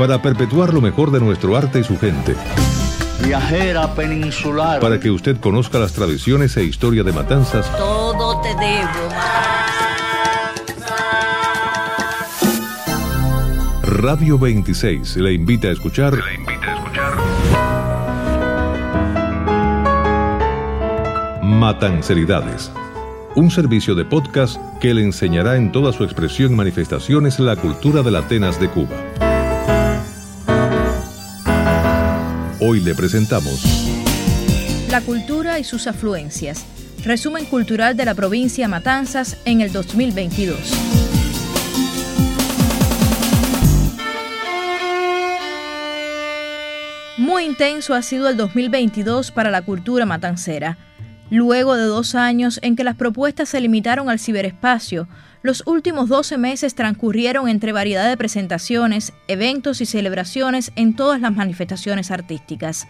para perpetuar lo mejor de nuestro arte y su gente. Viajera peninsular. Para que usted conozca las tradiciones e historia de Matanzas. Todo te debo. Radio 26 le invita a escuchar. Le invita a escuchar. Matanceridades. Un servicio de podcast que le enseñará en toda su expresión y manifestaciones la cultura de la Atenas de Cuba. Hoy le presentamos La cultura y sus afluencias. Resumen cultural de la provincia Matanzas en el 2022. Muy intenso ha sido el 2022 para la cultura matancera. Luego de dos años en que las propuestas se limitaron al ciberespacio, los últimos 12 meses transcurrieron entre variedad de presentaciones, eventos y celebraciones en todas las manifestaciones artísticas.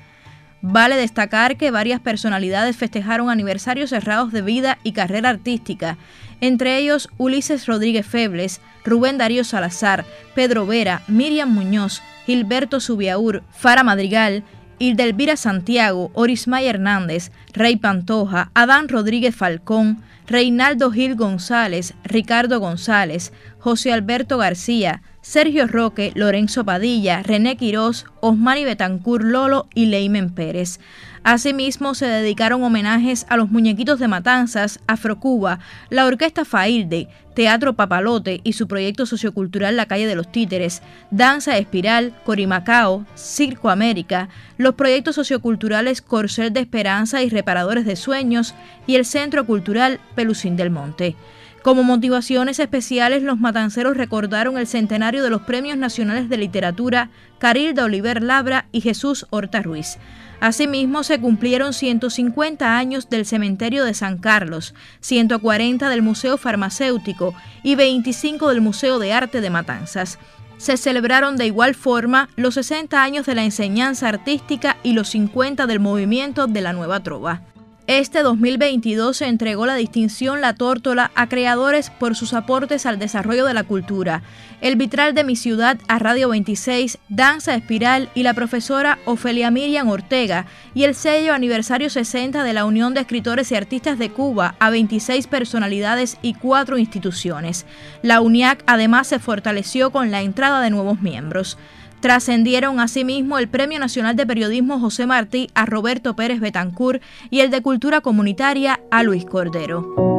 Vale destacar que varias personalidades festejaron aniversarios cerrados de vida y carrera artística, entre ellos Ulises Rodríguez Febles, Rubén Darío Salazar, Pedro Vera, Miriam Muñoz, Gilberto Subiaur, Fara Madrigal, Hildelvira Santiago, Orismay Hernández, Rey Pantoja, Adán Rodríguez Falcón, Reinaldo Gil González, Ricardo González, José Alberto García, Sergio Roque, Lorenzo Padilla, René Quirós, Osmani Betancur Lolo y Leimen Pérez. Asimismo, se dedicaron homenajes a los muñequitos de Matanzas, Afrocuba, la Orquesta Failde, Teatro Papalote y su proyecto sociocultural La Calle de los Títeres, Danza Espiral, Corimacao, Circo América, los proyectos socioculturales Corcel de Esperanza y Reparadores de Sueños y el Centro Cultural Pelucín del Monte. Como motivaciones especiales, los matanceros recordaron el centenario de los Premios Nacionales de Literatura Carilda Oliver Labra y Jesús Horta Ruiz. Asimismo, se cumplieron 150 años del Cementerio de San Carlos, 140 del Museo Farmacéutico y 25 del Museo de Arte de Matanzas. Se celebraron de igual forma los 60 años de la enseñanza artística y los 50 del movimiento de la Nueva Trova. Este 2022 se entregó la distinción La Tórtola a creadores por sus aportes al desarrollo de la cultura. El vitral de mi ciudad a Radio 26, Danza Espiral y la profesora Ofelia Miriam Ortega y el sello aniversario 60 de la Unión de Escritores y Artistas de Cuba a 26 personalidades y cuatro instituciones. La UNIAC además se fortaleció con la entrada de nuevos miembros. Trascendieron asimismo el Premio Nacional de Periodismo José Martí a Roberto Pérez Betancur y el de Cultura Comunitaria a Luis Cordero.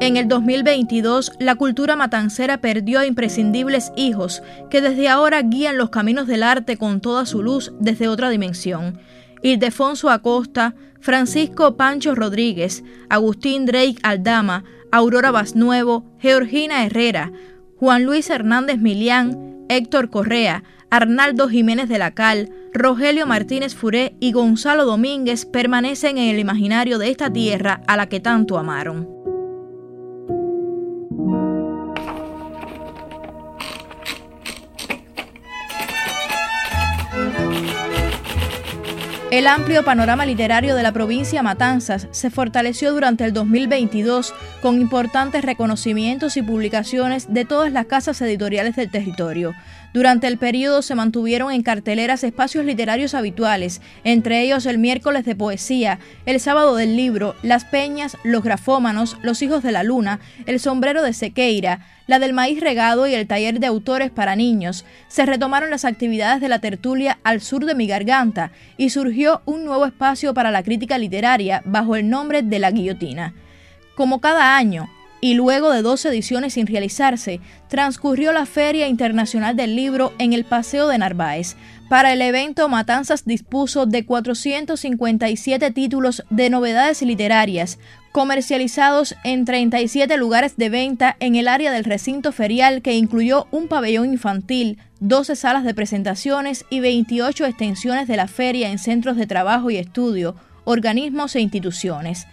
En el 2022, la cultura matancera perdió a imprescindibles hijos que desde ahora guían los caminos del arte con toda su luz desde otra dimensión. Ildefonso Acosta, Francisco Pancho Rodríguez, Agustín Drake Aldama, Aurora Basnuevo, Georgina Herrera, Juan Luis Hernández Milián, Héctor Correa, Arnaldo Jiménez de la Cal, Rogelio Martínez Furé y Gonzalo Domínguez permanecen en el imaginario de esta tierra a la que tanto amaron. El amplio panorama literario de la provincia Matanzas se fortaleció durante el 2022 con importantes reconocimientos y publicaciones de todas las casas editoriales del territorio. Durante el periodo se mantuvieron en carteleras espacios literarios habituales, entre ellos el miércoles de poesía, el sábado del libro, Las Peñas, Los Grafómanos, Los Hijos de la Luna, El Sombrero de Sequeira, la del maíz regado y el taller de autores para niños. Se retomaron las actividades de la tertulia Al Sur de mi Garganta y surgió un nuevo espacio para la crítica literaria bajo el nombre de La Guillotina. Como cada año, y luego de dos ediciones sin realizarse, transcurrió la Feria Internacional del Libro en el Paseo de Narváez. Para el evento, Matanzas dispuso de 457 títulos de novedades literarias, comercializados en 37 lugares de venta en el área del recinto ferial que incluyó un pabellón infantil, 12 salas de presentaciones y 28 extensiones de la feria en centros de trabajo y estudio, organismos e instituciones.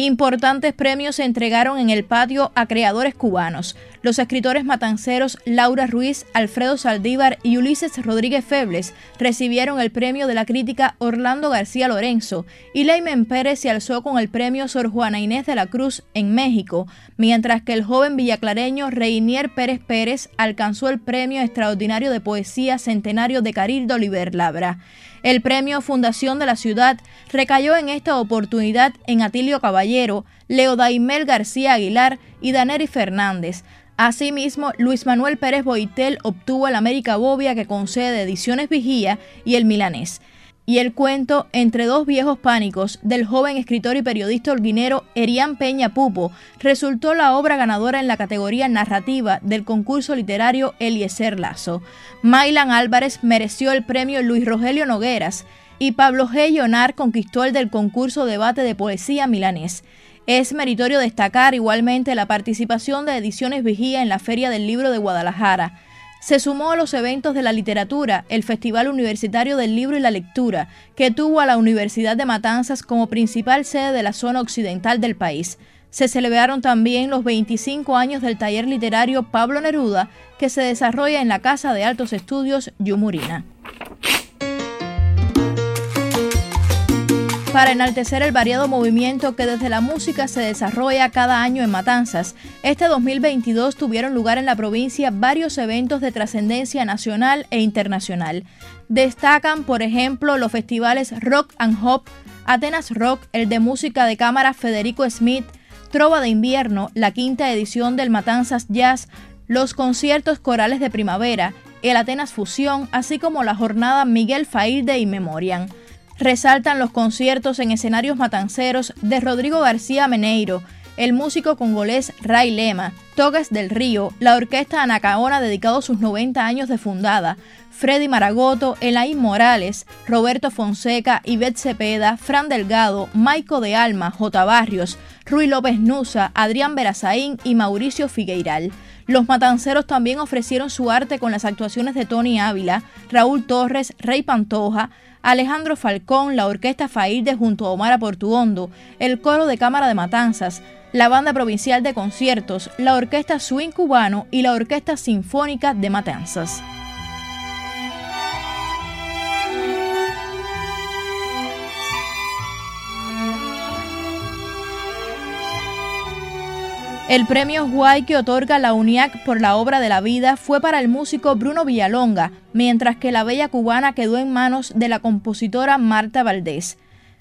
Importantes premios se entregaron en el patio a creadores cubanos. Los escritores matanceros Laura Ruiz, Alfredo Saldívar y Ulises Rodríguez Febles recibieron el premio de la crítica Orlando García Lorenzo y Leimen Pérez se alzó con el premio Sor Juana Inés de la Cruz en México, mientras que el joven villaclareño Reinier Pérez Pérez alcanzó el premio extraordinario de poesía centenario de Carildo Oliver Labra. El premio Fundación de la Ciudad recayó en esta oportunidad en Atilio Caballero, Leo Daimel García Aguilar y Daneri Fernández. Asimismo, Luis Manuel Pérez Boitel obtuvo el América Bobia que concede Ediciones Vigía y el Milanés y el cuento Entre dos viejos pánicos del joven escritor y periodista holguinero Erián Peña Pupo resultó la obra ganadora en la categoría narrativa del concurso literario Eliezer Lazo. Mailan Álvarez mereció el premio Luis Rogelio Nogueras y Pablo G. Llonar conquistó el del concurso debate de poesía milanés. Es meritorio destacar igualmente la participación de Ediciones Vigía en la Feria del Libro de Guadalajara se sumó a los eventos de la literatura, el Festival Universitario del Libro y la Lectura, que tuvo a la Universidad de Matanzas como principal sede de la zona occidental del país. Se celebraron también los 25 años del taller literario Pablo Neruda, que se desarrolla en la Casa de Altos Estudios Yumurina. Para enaltecer el variado movimiento que desde la música se desarrolla cada año en Matanzas. Este 2022 tuvieron lugar en la provincia varios eventos de trascendencia nacional e internacional. Destacan, por ejemplo, los festivales Rock and Hop, Atenas Rock, el de música de cámara Federico Smith, Trova de Invierno, la quinta edición del Matanzas Jazz, los conciertos corales de primavera, el Atenas Fusión, así como la jornada Miguel Failde y Memorian resaltan los conciertos en escenarios matanceros de Rodrigo García Meneiro, el músico congolés Ray Lema, Togas del Río, la orquesta Anacaona dedicado sus 90 años de fundada, Freddy Maragoto, Elaine Morales, Roberto Fonseca, Ivette Cepeda, Fran Delgado, Maico de Alma, J. Barrios, Rui López Nusa, Adrián Berazaín y Mauricio Figueiral. Los matanceros también ofrecieron su arte con las actuaciones de Tony Ávila, Raúl Torres, Rey Pantoja, Alejandro Falcón, la Orquesta Fairde junto a Omar Portuondo, el Coro de Cámara de Matanzas, la Banda Provincial de Conciertos, la Orquesta Swing Cubano y la Orquesta Sinfónica de Matanzas. El premio Huay que otorga la UNIAC por la obra de la vida fue para el músico Bruno Villalonga, mientras que la bella cubana quedó en manos de la compositora Marta Valdés.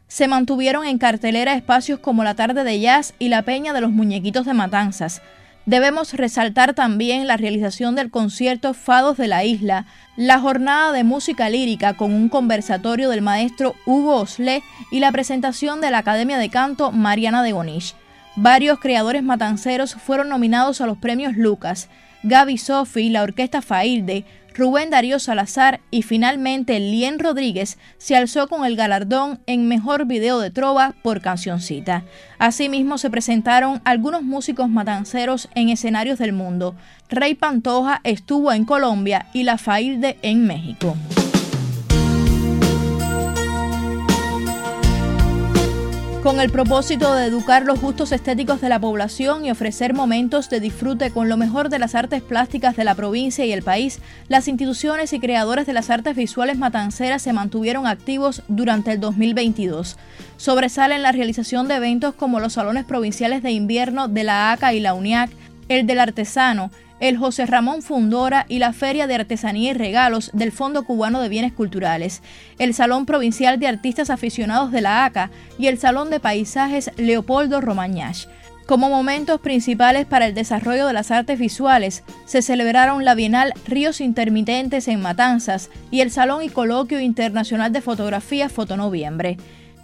Se mantuvieron en cartelera espacios como la tarde de jazz y la peña de los muñequitos de matanzas. Debemos resaltar también la realización del concierto Fados de la Isla, la jornada de música lírica con un conversatorio del maestro Hugo Oslé y la presentación de la Academia de Canto Mariana de Gonish. Varios creadores matanceros fueron nominados a los premios Lucas, Gaby Sofi, la Orquesta Failde, Rubén Darío Salazar y finalmente Lien Rodríguez se alzó con el galardón en Mejor Video de Trova por Cancioncita. Asimismo se presentaron algunos músicos matanceros en escenarios del mundo. Rey Pantoja estuvo en Colombia y La Failde en México. Con el propósito de educar los gustos estéticos de la población y ofrecer momentos de disfrute con lo mejor de las artes plásticas de la provincia y el país, las instituciones y creadores de las artes visuales matanceras se mantuvieron activos durante el 2022. Sobresalen la realización de eventos como los salones provinciales de invierno de la ACA y la UNIAC, el del artesano, el José Ramón Fundora y la Feria de Artesanía y Regalos del Fondo Cubano de Bienes Culturales, el Salón Provincial de Artistas Aficionados de la ACA y el Salón de Paisajes Leopoldo Romañach. Como momentos principales para el desarrollo de las artes visuales, se celebraron la Bienal Ríos Intermitentes en Matanzas y el Salón y Coloquio Internacional de Fotografía Fotonoviembre.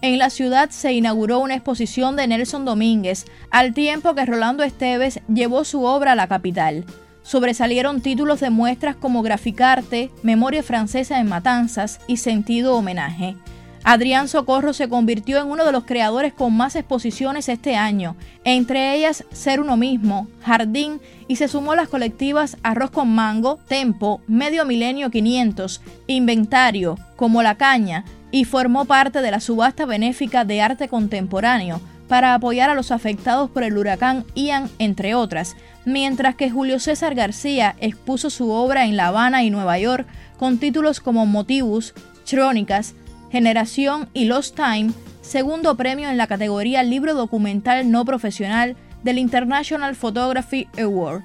En la ciudad se inauguró una exposición de Nelson Domínguez, al tiempo que Rolando Esteves llevó su obra a la capital. Sobresalieron títulos de muestras como Graficarte, Memoria Francesa en Matanzas y Sentido Homenaje. Adrián Socorro se convirtió en uno de los creadores con más exposiciones este año, entre ellas Ser uno mismo, Jardín y se sumó las colectivas Arroz con Mango, Tempo, Medio Milenio 500, Inventario, Como la Caña y formó parte de la subasta benéfica de arte contemporáneo para apoyar a los afectados por el huracán Ian, entre otras, mientras que Julio César García expuso su obra en La Habana y Nueva York con títulos como Motivus, Crónicas, Generación y Lost Time, segundo premio en la categoría Libro Documental No Profesional del International Photography Award.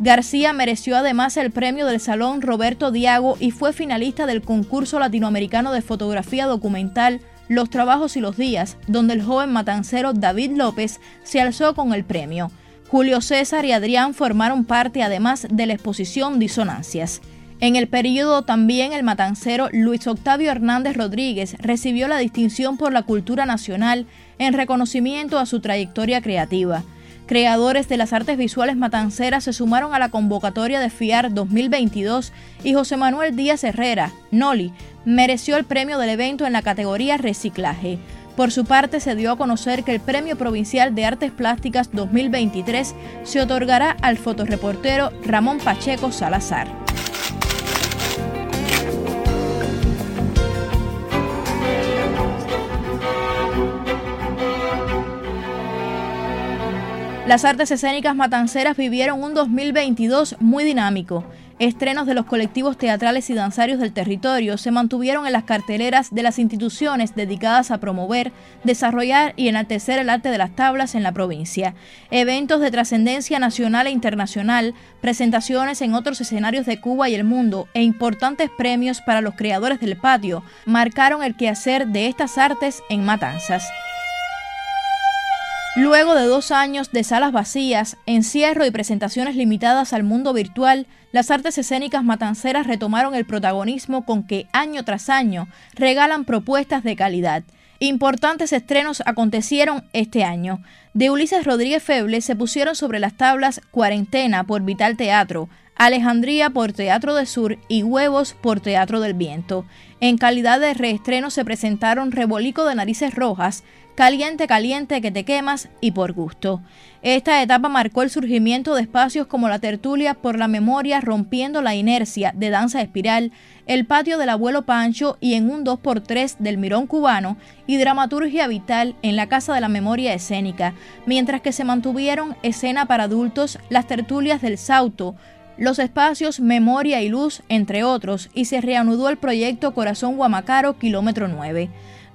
García mereció además el premio del Salón Roberto Diago y fue finalista del concurso latinoamericano de fotografía documental Los Trabajos y los Días, donde el joven matancero David López se alzó con el premio. Julio César y Adrián formaron parte además de la exposición Disonancias. En el periodo también el matancero Luis Octavio Hernández Rodríguez recibió la distinción por la cultura nacional en reconocimiento a su trayectoria creativa. Creadores de las artes visuales matanceras se sumaron a la convocatoria de FIAR 2022 y José Manuel Díaz Herrera, Noli, mereció el premio del evento en la categoría Reciclaje. Por su parte, se dio a conocer que el Premio Provincial de Artes Plásticas 2023 se otorgará al fotoreportero Ramón Pacheco Salazar. Las artes escénicas matanceras vivieron un 2022 muy dinámico. Estrenos de los colectivos teatrales y danzarios del territorio se mantuvieron en las carteleras de las instituciones dedicadas a promover, desarrollar y enaltecer el arte de las tablas en la provincia. Eventos de trascendencia nacional e internacional, presentaciones en otros escenarios de Cuba y el mundo e importantes premios para los creadores del patio marcaron el quehacer de estas artes en Matanzas. Luego de dos años de salas vacías, encierro y presentaciones limitadas al mundo virtual, las artes escénicas matanceras retomaron el protagonismo con que año tras año regalan propuestas de calidad. Importantes estrenos acontecieron este año. De Ulises Rodríguez Feble se pusieron sobre las tablas Cuarentena por Vital Teatro, Alejandría por Teatro de Sur y Huevos por Teatro del Viento. En calidad de reestreno se presentaron Rebolico de Narices Rojas, Caliente, caliente, que te quemas y por gusto. Esta etapa marcó el surgimiento de espacios como la tertulia por la memoria rompiendo la inercia de danza espiral, el patio del abuelo Pancho y en un 2x3 del Mirón cubano y dramaturgia vital en la Casa de la Memoria Escénica, mientras que se mantuvieron escena para adultos, las tertulias del Sauto, los espacios Memoria y Luz, entre otros, y se reanudó el proyecto Corazón Guamacaro, kilómetro 9.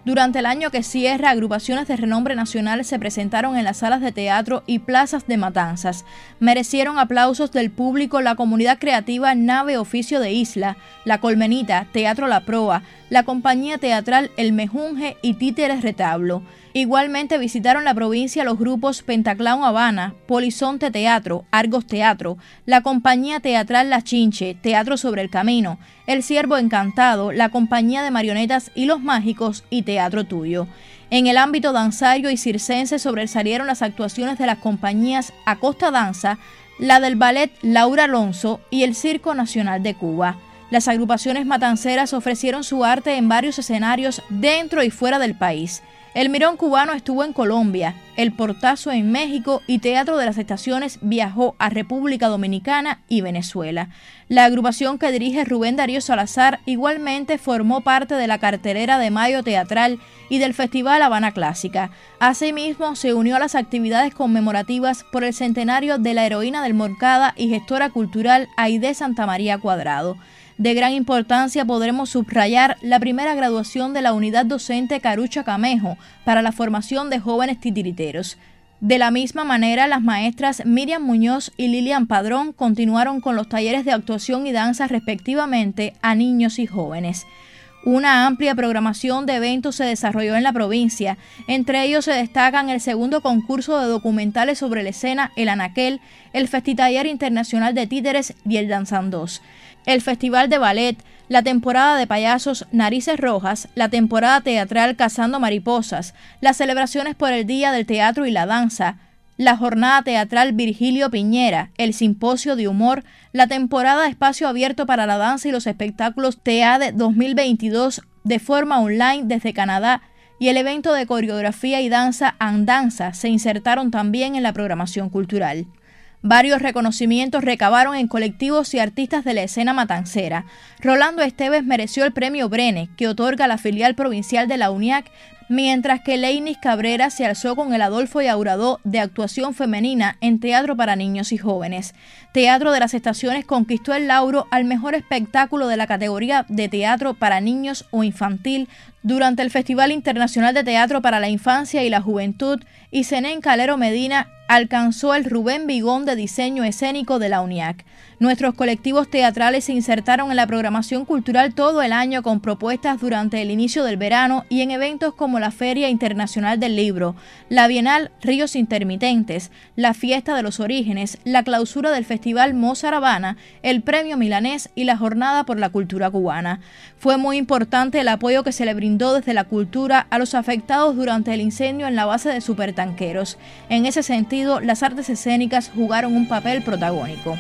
Durante el año que cierra, agrupaciones de renombre nacional se presentaron en las salas de teatro y plazas de matanzas. Merecieron aplausos del público la comunidad creativa Nave Oficio de Isla, La Colmenita, Teatro La Proa, la compañía teatral El Mejunje y Títeres Retablo. Igualmente visitaron la provincia los grupos Pentaclown Habana, Polizonte Teatro, Argos Teatro, la compañía teatral La Chinche, Teatro sobre el Camino, El Ciervo Encantado, la compañía de marionetas y los mágicos y Teatro Tuyo. En el ámbito danzario y circense sobresalieron las actuaciones de las compañías Acosta Danza, la del ballet Laura Alonso y el Circo Nacional de Cuba. Las agrupaciones matanceras ofrecieron su arte en varios escenarios dentro y fuera del país. El Mirón cubano estuvo en Colombia, el Portazo en México y Teatro de las Estaciones viajó a República Dominicana y Venezuela. La agrupación que dirige Rubén Darío Salazar igualmente formó parte de la cartelera de Mayo Teatral y del Festival Habana Clásica. Asimismo, se unió a las actividades conmemorativas por el centenario de la heroína del Morcada y gestora cultural Aide Santa María Cuadrado. De gran importancia podremos subrayar la primera graduación de la unidad docente Carucha Camejo para la formación de jóvenes titiriteros. De la misma manera, las maestras Miriam Muñoz y Lilian Padrón continuaron con los talleres de actuación y danza respectivamente a niños y jóvenes. Una amplia programación de eventos se desarrolló en la provincia. Entre ellos se destacan el segundo concurso de documentales sobre la escena El Anaquel, el Festitaller Internacional de Títeres y el Danzan 2 el Festival de Ballet, la temporada de payasos Narices Rojas, la temporada teatral Cazando Mariposas, las celebraciones por el Día del Teatro y la Danza, la jornada teatral Virgilio Piñera, el simposio de humor, la temporada Espacio Abierto para la Danza y los espectáculos TEAD 2022 de forma online desde Canadá y el evento de coreografía y danza Andanza se insertaron también en la programación cultural. Varios reconocimientos recabaron en colectivos y artistas de la escena matancera. Rolando Esteves mereció el premio Brene, que otorga la filial provincial de la UNIAC mientras que Leinis Cabrera se alzó con el Adolfo Yauradó de actuación femenina en teatro para niños y jóvenes. Teatro de las Estaciones conquistó el lauro al mejor espectáculo de la categoría de teatro para niños o infantil durante el Festival Internacional de Teatro para la Infancia y la Juventud y Zenén Calero Medina alcanzó el Rubén Bigón de diseño escénico de la UNIAC. Nuestros colectivos teatrales se insertaron en la programación cultural todo el año con propuestas durante el inicio del verano y en eventos como la Feria Internacional del Libro, la Bienal Ríos Intermitentes, la Fiesta de los Orígenes, la clausura del Festival Mozart Habana, el Premio Milanés y la Jornada por la Cultura Cubana. Fue muy importante el apoyo que se le brindó desde la cultura a los afectados durante el incendio en la base de supertanqueros. En ese sentido, las artes escénicas jugaron un papel protagónico.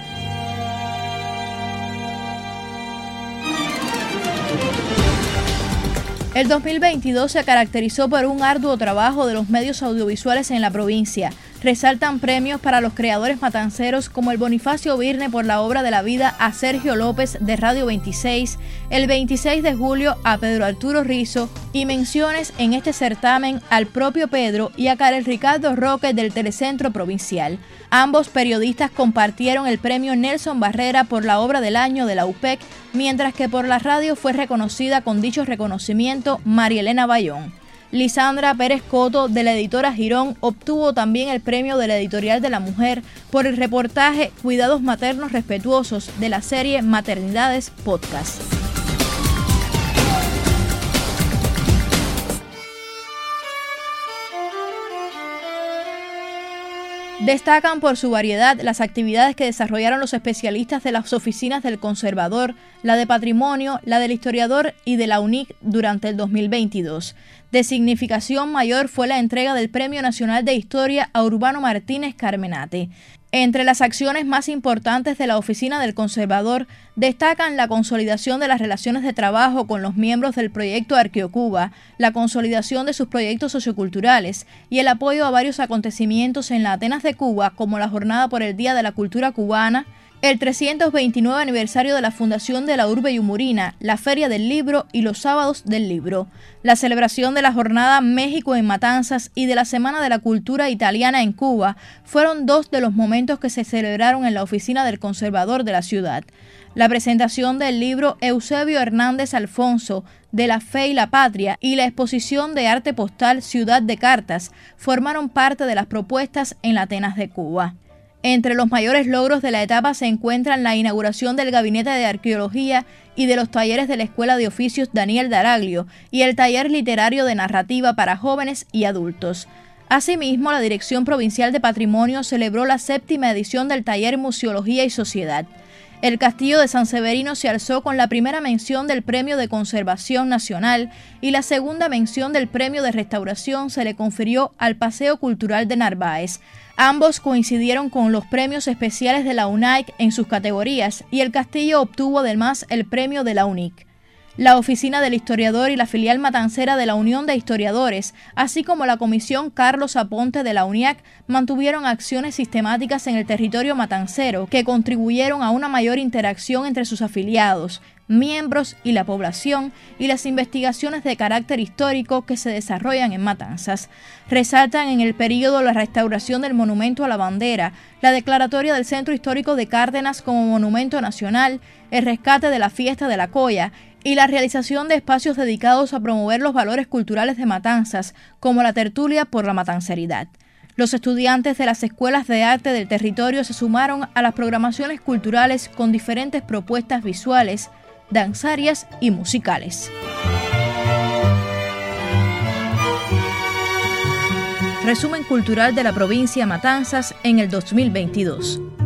El 2022 se caracterizó por un arduo trabajo de los medios audiovisuales en la provincia. Resaltan premios para los creadores matanceros como el Bonifacio Virne por la obra de la vida a Sergio López de Radio 26, el 26 de julio a Pedro Arturo Rizo y menciones en este certamen al propio Pedro y a Karel Ricardo Roque del Telecentro Provincial. Ambos periodistas compartieron el premio Nelson Barrera por la obra del año de la UPEC, mientras que por la radio fue reconocida con dicho reconocimiento María Elena Bayón. Lisandra Pérez Coto de la editora Girón obtuvo también el premio de la editorial de la mujer por el reportaje Cuidados maternos respetuosos de la serie Maternidades Podcast. Destacan por su variedad las actividades que desarrollaron los especialistas de las oficinas del conservador, la de patrimonio, la del historiador y de la UNIC durante el 2022. De significación mayor fue la entrega del Premio Nacional de Historia a Urbano Martínez Carmenate. Entre las acciones más importantes de la Oficina del Conservador destacan la consolidación de las relaciones de trabajo con los miembros del proyecto Arqueocuba, la consolidación de sus proyectos socioculturales y el apoyo a varios acontecimientos en la Atenas de Cuba, como la Jornada por el Día de la Cultura Cubana, el 329 aniversario de la fundación de la Urbe Yumurina, la Feria del Libro y los Sábados del Libro, la celebración de la Jornada México en Matanzas y de la Semana de la Cultura Italiana en Cuba fueron dos de los momentos que se celebraron en la oficina del conservador de la ciudad. La presentación del libro Eusebio Hernández Alfonso, de la Fe y la Patria y la exposición de arte postal Ciudad de Cartas formaron parte de las propuestas en la Atenas de Cuba. Entre los mayores logros de la etapa se encuentran la inauguración del Gabinete de Arqueología y de los talleres de la Escuela de Oficios Daniel Daraglio y el taller literario de narrativa para jóvenes y adultos. Asimismo, la Dirección Provincial de Patrimonio celebró la séptima edición del taller Museología y Sociedad. El castillo de San Severino se alzó con la primera mención del Premio de Conservación Nacional y la segunda mención del Premio de Restauración se le confirió al Paseo Cultural de Narváez. Ambos coincidieron con los premios especiales de la UNAIC en sus categorías y el castillo obtuvo además el premio de la UNIC la Oficina del Historiador y la filial matancera de la Unión de Historiadores, así como la Comisión Carlos Aponte de la UNIAC, mantuvieron acciones sistemáticas en el territorio matancero que contribuyeron a una mayor interacción entre sus afiliados, miembros y la población y las investigaciones de carácter histórico que se desarrollan en Matanzas. Resaltan en el periodo la restauración del monumento a la bandera, la declaratoria del Centro Histórico de Cárdenas como monumento nacional, el rescate de la fiesta de la Coya y la realización de espacios dedicados a promover los valores culturales de Matanzas, como la tertulia por la matanceridad. Los estudiantes de las escuelas de arte del territorio se sumaron a las programaciones culturales con diferentes propuestas visuales, danzarias y musicales. Resumen cultural de la provincia Matanzas en el 2022.